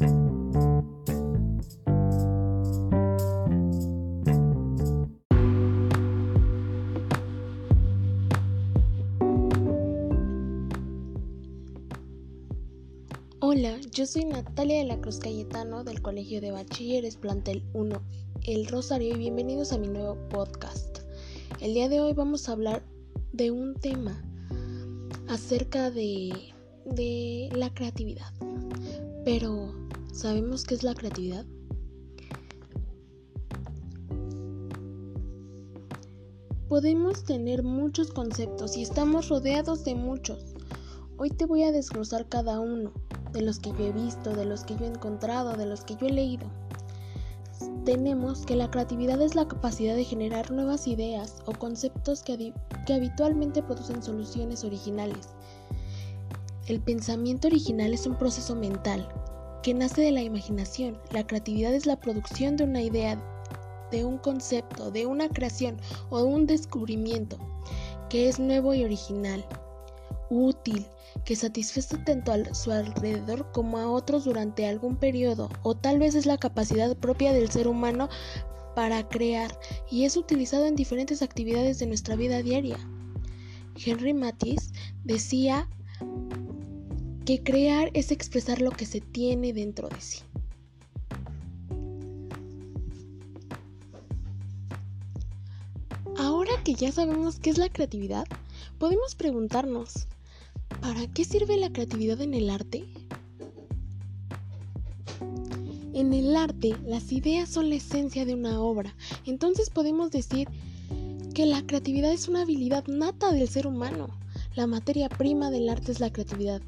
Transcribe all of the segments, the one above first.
Hola, yo soy Natalia de la Cruz Cayetano del Colegio de Bachilleres Plantel 1, El Rosario y bienvenidos a mi nuevo podcast. El día de hoy vamos a hablar de un tema acerca de, de la creatividad. Pero, ¿sabemos qué es la creatividad? Podemos tener muchos conceptos y estamos rodeados de muchos. Hoy te voy a desglosar cada uno de los que yo he visto, de los que yo he encontrado, de los que yo he leído. Tenemos que la creatividad es la capacidad de generar nuevas ideas o conceptos que, que habitualmente producen soluciones originales. El pensamiento original es un proceso mental que nace de la imaginación. La creatividad es la producción de una idea, de un concepto, de una creación o de un descubrimiento que es nuevo y original útil, que satisface tanto a su alrededor como a otros durante algún periodo, o tal vez es la capacidad propia del ser humano para crear y es utilizado en diferentes actividades de nuestra vida diaria. Henry Matisse decía que crear es expresar lo que se tiene dentro de sí. Ahora que ya sabemos qué es la creatividad, podemos preguntarnos, ¿Para qué sirve la creatividad en el arte? En el arte, las ideas son la esencia de una obra, entonces podemos decir que la creatividad es una habilidad nata del ser humano. La materia prima del arte es la creatividad,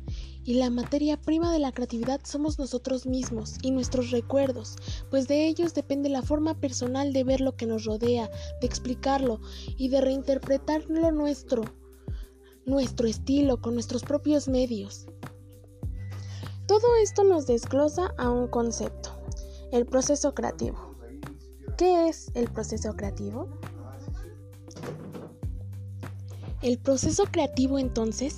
y la materia prima de la creatividad somos nosotros mismos y nuestros recuerdos, pues de ellos depende la forma personal de ver lo que nos rodea, de explicarlo y de reinterpretar lo nuestro nuestro estilo con nuestros propios medios. Todo esto nos desglosa a un concepto, el proceso creativo. ¿Qué es el proceso creativo? El proceso creativo entonces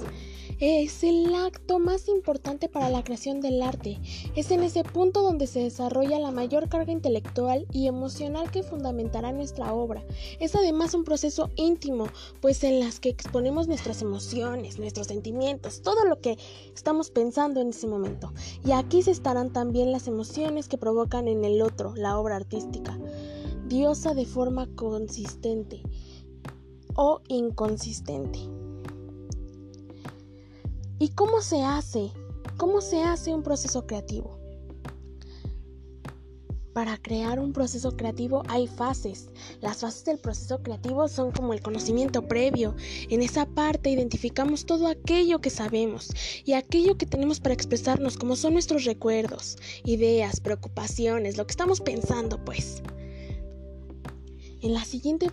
es el acto más importante para la creación del arte. Es en ese punto donde se desarrolla la mayor carga intelectual y emocional que fundamentará nuestra obra. Es además un proceso íntimo, pues en las que exponemos nuestras emociones, nuestros sentimientos, todo lo que estamos pensando en ese momento. Y aquí se estarán también las emociones que provocan en el otro, la obra artística. Diosa de forma consistente o inconsistente. ¿Y cómo se hace? ¿Cómo se hace un proceso creativo? Para crear un proceso creativo hay fases. Las fases del proceso creativo son como el conocimiento previo. En esa parte identificamos todo aquello que sabemos y aquello que tenemos para expresarnos, como son nuestros recuerdos, ideas, preocupaciones, lo que estamos pensando, pues. En la siguiente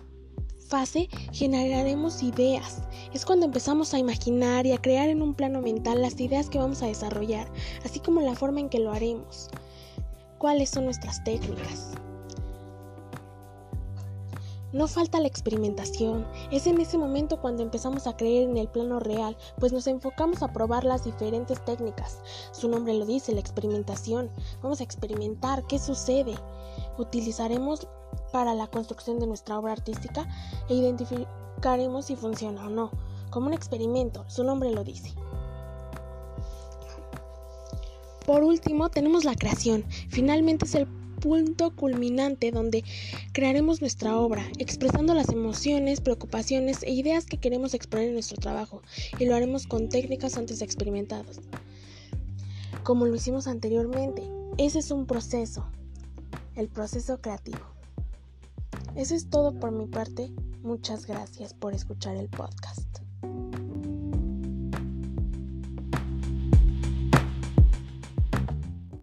fase generaremos ideas. Es cuando empezamos a imaginar y a crear en un plano mental las ideas que vamos a desarrollar, así como la forma en que lo haremos. ¿Cuáles son nuestras técnicas? No falta la experimentación, es en ese momento cuando empezamos a creer en el plano real, pues nos enfocamos a probar las diferentes técnicas. Su nombre lo dice, la experimentación. Vamos a experimentar qué sucede. Utilizaremos para la construcción de nuestra obra artística e identificaremos si funciona o no, como un experimento, su nombre lo dice. Por último, tenemos la creación. Finalmente es el punto culminante donde crearemos nuestra obra, expresando las emociones, preocupaciones e ideas que queremos exponer en nuestro trabajo, y lo haremos con técnicas antes experimentadas. Como lo hicimos anteriormente, ese es un proceso, el proceso creativo. Eso es todo por mi parte. Muchas gracias por escuchar el podcast.